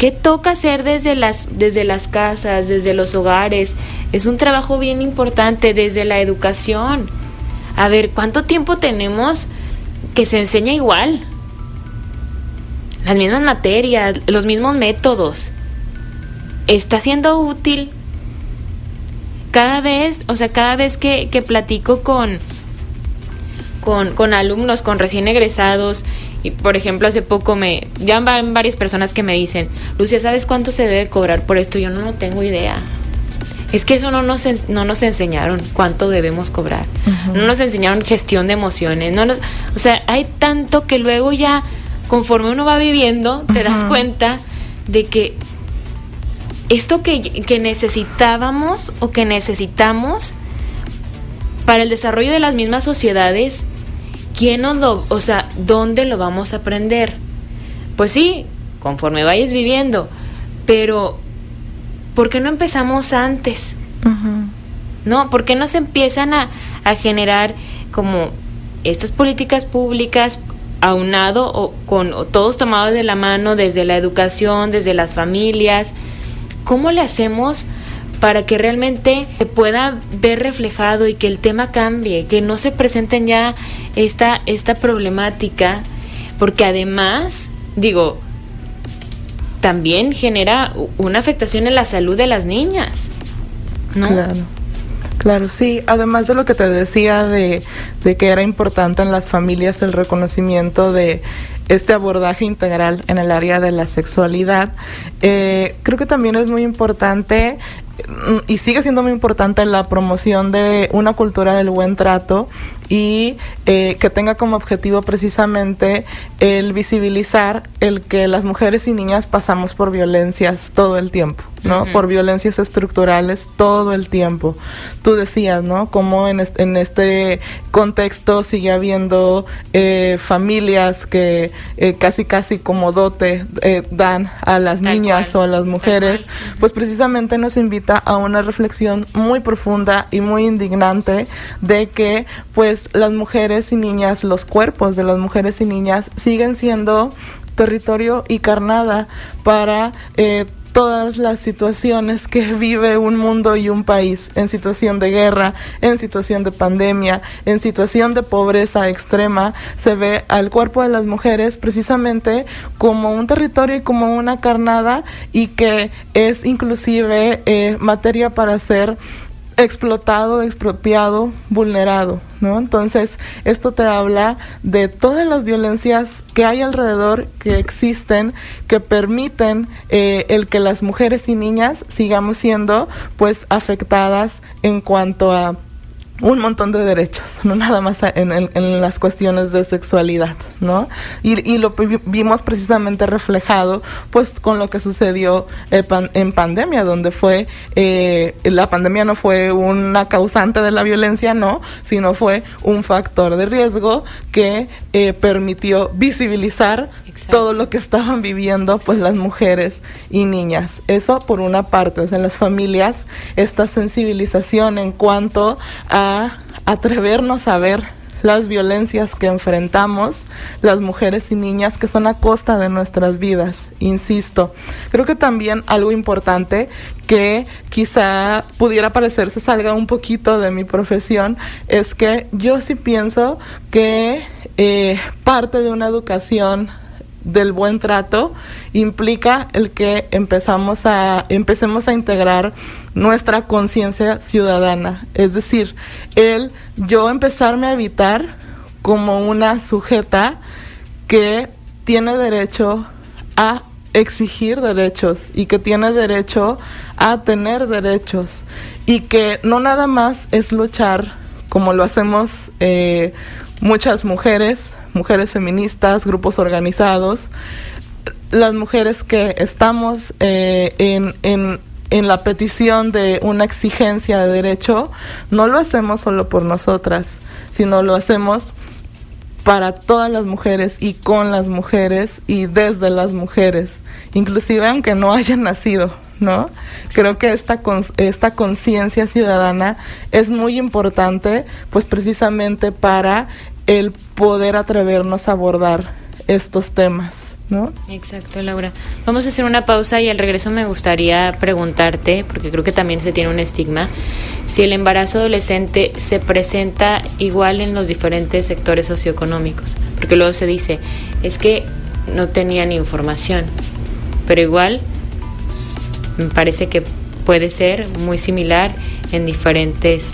¿Qué toca hacer desde las, desde las casas, desde los hogares? Es un trabajo bien importante desde la educación. A ver, ¿cuánto tiempo tenemos que se enseña igual? Las mismas materias, los mismos métodos. ¿Está siendo útil? Cada vez, o sea, cada vez que, que platico con, con, con alumnos, con recién egresados, y por ejemplo, hace poco me. Ya van varias personas que me dicen, Lucia, ¿sabes cuánto se debe cobrar por esto? Yo no, no tengo idea. Es que eso no nos, no nos enseñaron cuánto debemos cobrar. No nos enseñaron gestión de emociones. No nos, o sea, hay tanto que luego ya, conforme uno va viviendo, te das cuenta de que esto que, que necesitábamos o que necesitamos para el desarrollo de las mismas sociedades ¿quién nos lo, o sea, dónde lo vamos a aprender? Pues sí, conforme vayas viviendo, pero ¿por qué no empezamos antes? ¿No? ¿Por qué no se empiezan a, a generar como estas políticas públicas aunado o con todos tomados de la mano desde la educación, desde las familias? ¿Cómo le hacemos para que realmente se pueda ver reflejado y que el tema cambie, que no se presenten ya esta, esta problemática, porque además, digo, también genera una afectación en la salud de las niñas, ¿no? Claro. Claro, sí. Además de lo que te decía de, de, que era importante en las familias el reconocimiento de este abordaje integral en el área de la sexualidad, eh, creo que también es muy importante y sigue siendo muy importante la promoción de una cultura del buen trato y eh, que tenga como objetivo precisamente el visibilizar el que las mujeres y niñas pasamos por violencias todo el tiempo, ¿no? Por violencias estructurales todo el tiempo. Tú decías, ¿no? Como en, en este contexto sigue habiendo eh, familias que eh, casi casi como dote dan a las niñas o a las mujeres, pues precisamente nos invita a una reflexión muy profunda y muy indignante de que pues las mujeres y niñas, los cuerpos de las mujeres y niñas siguen siendo territorio y carnada para eh, todas las situaciones que vive un mundo y un país. En situación de guerra, en situación de pandemia, en situación de pobreza extrema, se ve al cuerpo de las mujeres precisamente como un territorio y como una carnada y que es inclusive eh, materia para ser explotado, expropiado, vulnerado, ¿no? Entonces, esto te habla de todas las violencias que hay alrededor, que existen, que permiten eh, el que las mujeres y niñas sigamos siendo, pues, afectadas en cuanto a un montón de derechos, no nada más en, en, las cuestiones de sexualidad, ¿no? Y, y, lo vimos precisamente reflejado, pues, con lo que sucedió en pandemia, donde fue, eh, la pandemia no fue una causante de la violencia, no, sino fue un factor de riesgo que eh, permitió visibilizar todo lo que estaban viviendo, pues, las mujeres y niñas. Eso por una parte, o en las familias, esta sensibilización en cuanto a atrevernos a ver las violencias que enfrentamos las mujeres y niñas que son a costa de nuestras vidas, insisto. Creo que también algo importante que quizá pudiera parecerse salga un poquito de mi profesión es que yo sí pienso que eh, parte de una educación del buen trato implica el que empezamos a, empecemos a integrar nuestra conciencia ciudadana. Es decir, el yo empezarme a habitar como una sujeta que tiene derecho a exigir derechos y que tiene derecho a tener derechos y que no nada más es luchar como lo hacemos eh, muchas mujeres, mujeres feministas, grupos organizados, las mujeres que estamos eh, en, en, en la petición de una exigencia de derecho, no lo hacemos solo por nosotras, sino lo hacemos para todas las mujeres y con las mujeres y desde las mujeres, inclusive aunque no hayan nacido, ¿no? Creo que esta esta conciencia ciudadana es muy importante, pues precisamente para el poder atrevernos a abordar estos temas. ¿No? Exacto, Laura. Vamos a hacer una pausa y al regreso me gustaría preguntarte, porque creo que también se tiene un estigma, si el embarazo adolescente se presenta igual en los diferentes sectores socioeconómicos, porque luego se dice, es que no tenían información, pero igual me parece que puede ser muy similar en diferentes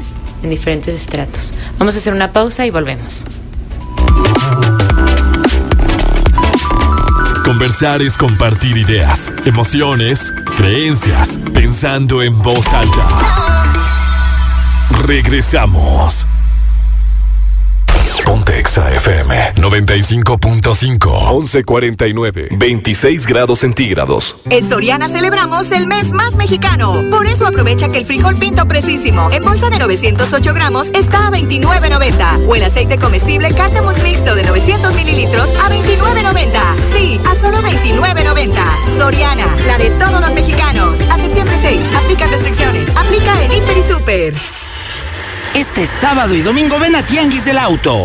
en diferentes estratos. Vamos a hacer una pausa y volvemos. Conversar es compartir ideas, emociones, creencias, pensando en voz alta. Regresamos. FM 95.5 1149 26 grados centígrados. En Soriana celebramos el mes más mexicano. Por eso aprovecha que el frijol pinto precisísimo en bolsa de 908 gramos está a 29.90 o el aceite comestible cártamos mixto de 900 mililitros a 29.90. Sí, a solo 29.90. Soriana, la de todos los mexicanos. A septiembre 6, aplica restricciones. Aplica en Hiper y Super. Este sábado y domingo ven a Tianguis del Auto.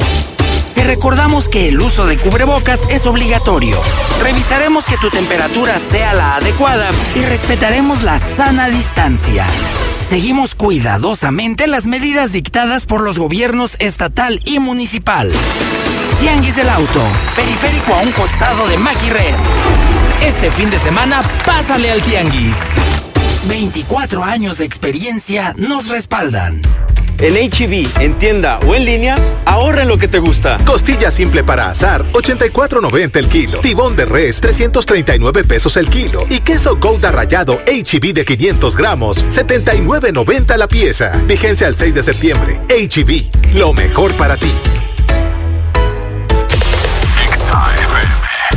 Recordamos que el uso de cubrebocas es obligatorio. Revisaremos que tu temperatura sea la adecuada y respetaremos la sana distancia. Seguimos cuidadosamente las medidas dictadas por los gobiernos estatal y municipal. Tianguis del Auto, periférico a un costado de Maki Red. Este fin de semana, pásale al Tianguis. 24 años de experiencia nos respaldan. En HB, e en tienda o en línea, ahorra lo que te gusta. Costilla simple para asar, 84.90 el kilo. Tibón de res, 339 pesos el kilo. Y queso Gouda rallado HB e de 500 gramos, 79.90 la pieza. Vigencia al 6 de septiembre. HB, e lo mejor para ti.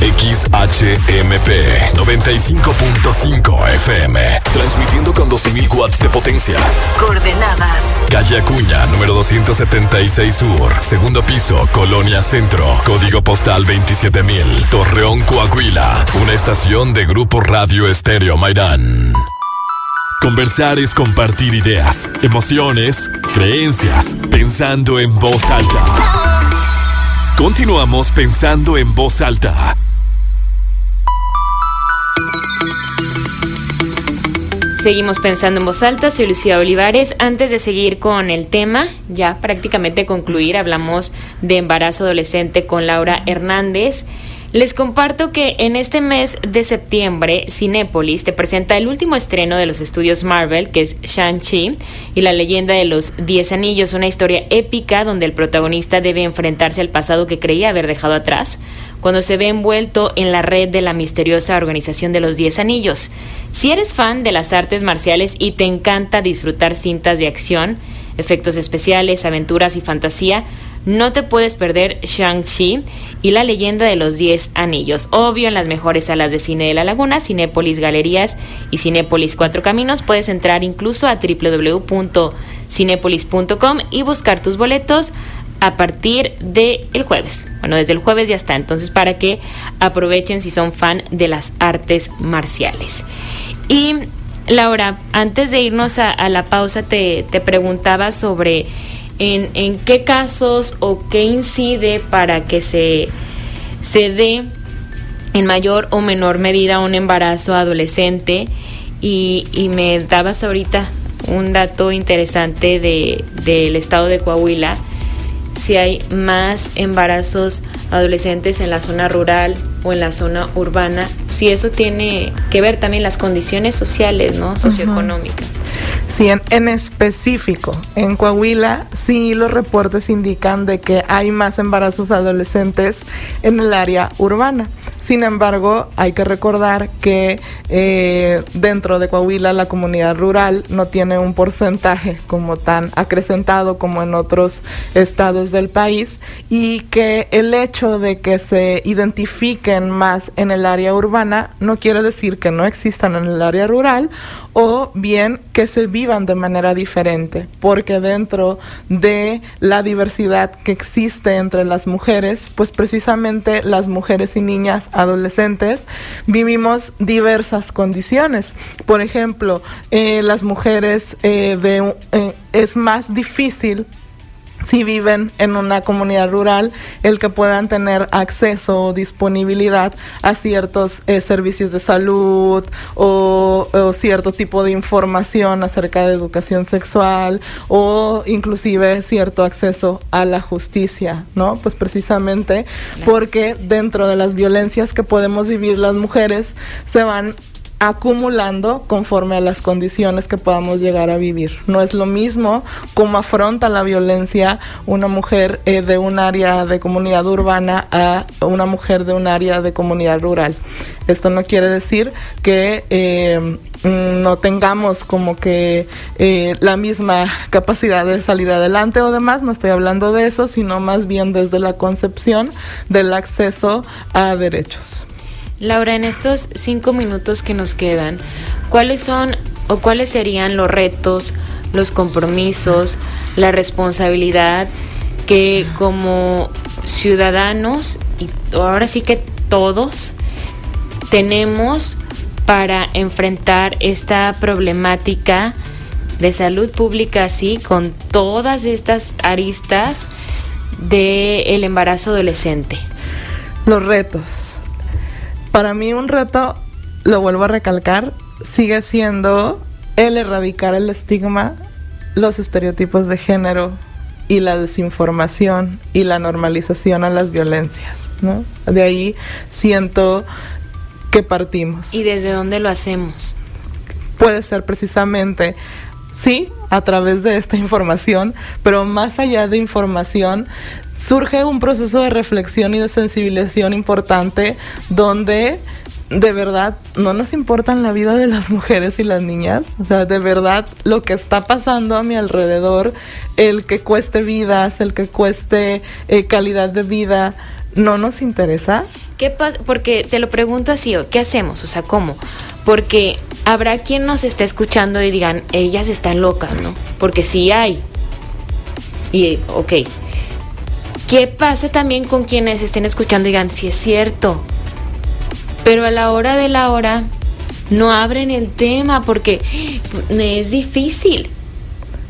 XHMP 95.5 FM. Transmitiendo con 12.000 watts de potencia. Coordenadas. Calle Acuña, número 276 Sur. Segundo piso, Colonia Centro. Código postal 27.000. Torreón, Coahuila. Una estación de Grupo Radio Estéreo Mairán. Conversar es compartir ideas, emociones, creencias, pensando en voz alta. Continuamos pensando en voz alta Seguimos pensando en voz alta, soy Lucía Olivares. Antes de seguir con el tema, ya prácticamente concluir, hablamos de embarazo adolescente con Laura Hernández. Les comparto que en este mes de septiembre, Cinépolis te presenta el último estreno de los estudios Marvel, que es Shang-Chi y la leyenda de los Diez Anillos, una historia épica donde el protagonista debe enfrentarse al pasado que creía haber dejado atrás, cuando se ve envuelto en la red de la misteriosa organización de los Diez Anillos. Si eres fan de las artes marciales y te encanta disfrutar cintas de acción, efectos especiales, aventuras y fantasía, no te puedes perder Shang-Chi y la leyenda de los 10 anillos. Obvio, en las mejores salas de cine de la Laguna, Cinépolis Galerías y Cinépolis Cuatro Caminos. Puedes entrar incluso a www.cinépolis.com y buscar tus boletos a partir del el jueves. Bueno, desde el jueves ya está. Entonces, para que aprovechen si son fan de las artes marciales. Y Laura, antes de irnos a, la pausa, te, te preguntaba sobre en, qué casos o qué incide para que se, se dé en mayor o menor medida un embarazo adolescente y, y me dabas ahorita un dato interesante de, del estado de Coahuila, si hay más embarazos adolescentes en la zona rural o en la zona urbana, si eso tiene que ver también las condiciones sociales, ¿no? Socioeconómicas. Sí, en, específico, en Coahuila sí los reportes indican de que hay más embarazos adolescentes en el área urbana. Sin embargo, hay que recordar que eh, dentro de Coahuila la comunidad rural no tiene un porcentaje como tan acrecentado como en otros estados del país y que el hecho de que se identifiquen más en el área urbana no quiere decir que no existan en el área rural o bien que se vivan de manera diferente, porque dentro de la diversidad que existe entre las mujeres, pues precisamente las mujeres y niñas adolescentes vivimos diversas condiciones. Por ejemplo, eh, las mujeres eh, eh, es más difícil si viven en una comunidad rural, el que puedan tener acceso o disponibilidad a ciertos eh, servicios de salud o, cierto tipo de información acerca de educación sexual o inclusive cierto acceso a la justicia, ¿no? Pues precisamente porque dentro de las violencias que podemos vivir las mujeres se van acumulando conforme a las condiciones que podamos llegar a vivir. No es lo mismo cómo afronta la violencia una mujer eh, de un área de comunidad urbana a una mujer de un área de comunidad rural. Esto no quiere decir que eh, mm, no tengamos como que eh, la misma capacidad de salir adelante o demás, no estoy hablando de eso, sino más bien desde la concepción del acceso a derechos. Laura, en estos cinco minutos que nos quedan, ¿cuáles son o cuáles serían los retos, los compromisos, la responsabilidad que como ciudadanos, y ahora sí que todos, tenemos para enfrentar esta problemática de salud pública así, con todas estas aristas del embarazo adolescente? Los retos. Para mí un reto, lo vuelvo a recalcar, sigue siendo el erradicar el estigma, los estereotipos de género y la desinformación y la normalización a las violencias, ¿no? De ahí siento que partimos. ¿Y desde dónde lo hacemos? Puede ser precisamente sí, a través de esta información, pero más allá de información, surge un proceso de reflexión y de sensibilización importante donde de verdad no nos importan la vida de las mujeres y las niñas. O sea, de verdad lo que está pasando a mi alrededor, el que cueste vidas, el que cueste eh, calidad de vida, no nos interesa. ¿Qué pasa? Porque te lo pregunto así, ¿qué hacemos? O sea, ¿cómo? Porque habrá quien nos esté escuchando y digan, ellas están locas, ¿no? Porque sí hay. Y, ok, ¿Qué pasa también con quienes estén escuchando y digan, si es cierto? Pero a la hora de la hora no abren el tema porque me es difícil.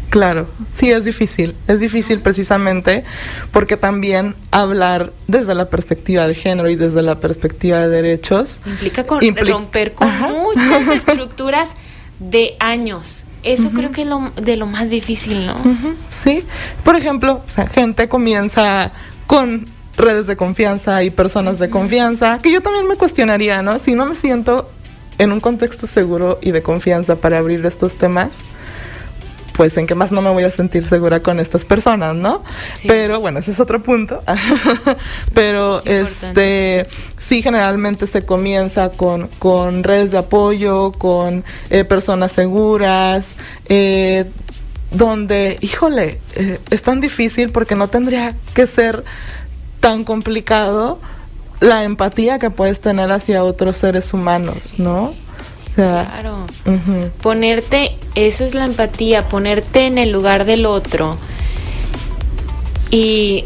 Claro, sí es difícil. Es difícil precisamente porque también hablar desde la perspectiva de género y desde la perspectiva de derechos implica romper con muchas estructuras de años. Eso creo que es lo, de lo más difícil, ¿no? Sí. Por ejemplo, gente comienza con redes de confianza y personas de confianza, que yo también me cuestionaría, ¿no? Si no me siento en un contexto seguro y de confianza para abrir estos temas, pues en qué más no me voy a sentir segura con estas personas, ¿no? Pero bueno, ese es otro punto. Pero este sí generalmente se comienza con, con redes de apoyo, con eh, personas seguras, eh, donde, híjole, eh, es tan difícil porque no tendría que ser tan complicado la empatía que puedes tener hacia otros seres humanos, ¿no? Claro. Ponerte, eso es la empatía, ponerte en el lugar del otro. Y,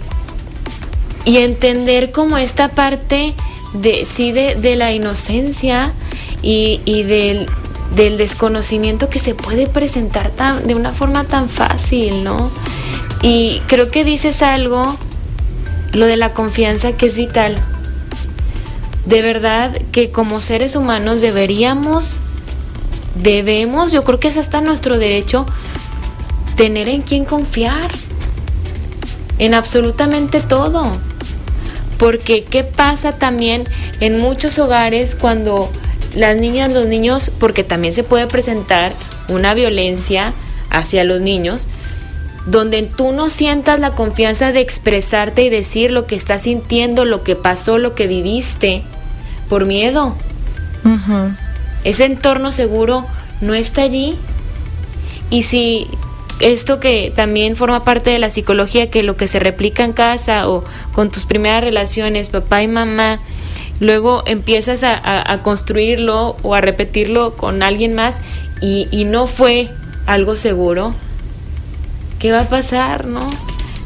y entender como esta parte de sí de, la inocencia y, y del, del, desconocimiento que se puede presentar tan, de una forma tan fácil, ¿no? Y creo que dices algo, lo de la confianza que es vital de verdad que como seres humanos deberíamos, debemos, yo creo que es hasta nuestro derecho, tener en quién confiar. En absolutamente todo. Porque ¿qué pasa también en muchos hogares cuando las niñas, los niños, porque también se puede presentar una violencia hacia los niños, donde tú no sientas la confianza de expresarte y decir lo que estás sintiendo, lo que pasó, lo que viviste, por miedo. Ese entorno seguro no está allí. Y si esto que también forma parte de la psicología, que lo que se replica en casa o con tus primeras relaciones, papá y mamá, luego empiezas a, construirlo o a repetirlo con alguien más y, y, no fue algo seguro, ¿qué va a pasar, no?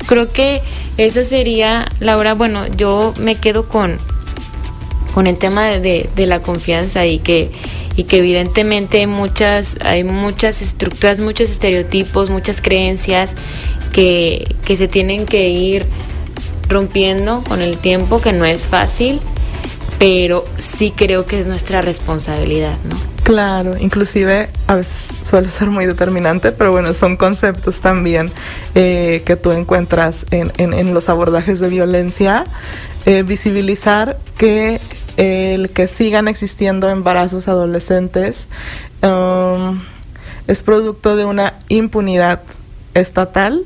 Creo que esa sería, Laura, bueno, yo me quedo con, con el tema de, la confianza y que, y que evidentemente hay muchas, hay muchas estructuras, muchos estereotipos, muchas creencias que, que se tienen que ir rompiendo con el tiempo, que no es fácil, pero sí creo que es nuestra responsabilidad, ¿no? Claro, inclusive a veces suele ser muy determinante, pero bueno, son conceptos también eh, que tú encuentras en, en, los abordajes de violencia, eh, visibilizar que el que sigan existiendo embarazos adolescentes um, es producto de una impunidad estatal,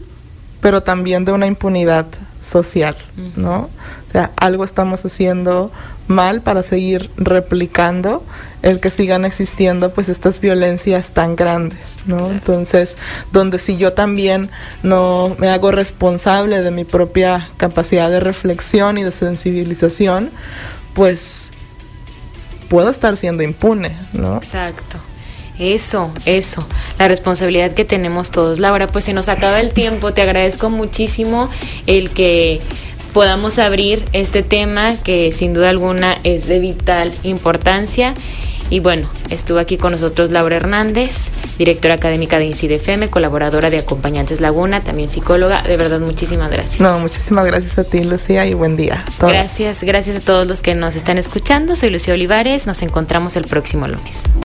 pero también de una impunidad social, ¿no? O sea, algo estamos haciendo mal para seguir replicando el que sigan existiendo pues estas violencias tan grandes, ¿no? Entonces, donde si yo también no me hago responsable de mi propia capacidad de reflexión y de sensibilización, pues puedo estar siendo impune, ¿no? Exacto. Eso, eso, la responsabilidad que tenemos todos. Laura, pues se nos acaba el tiempo, te agradezco muchísimo el que podamos abrir este tema que sin duda alguna es de vital importancia y bueno, estuvo aquí con nosotros Laura Hernández, directora académica de INCIDEFM, colaboradora de Acompañantes Laguna, también psicóloga. De verdad, muchísimas gracias. No, muchísimas gracias a ti, Lucía, y buen día. Gracias, gracias a todos los que nos están escuchando. Soy Lucía Olivares, nos encontramos el próximo lunes.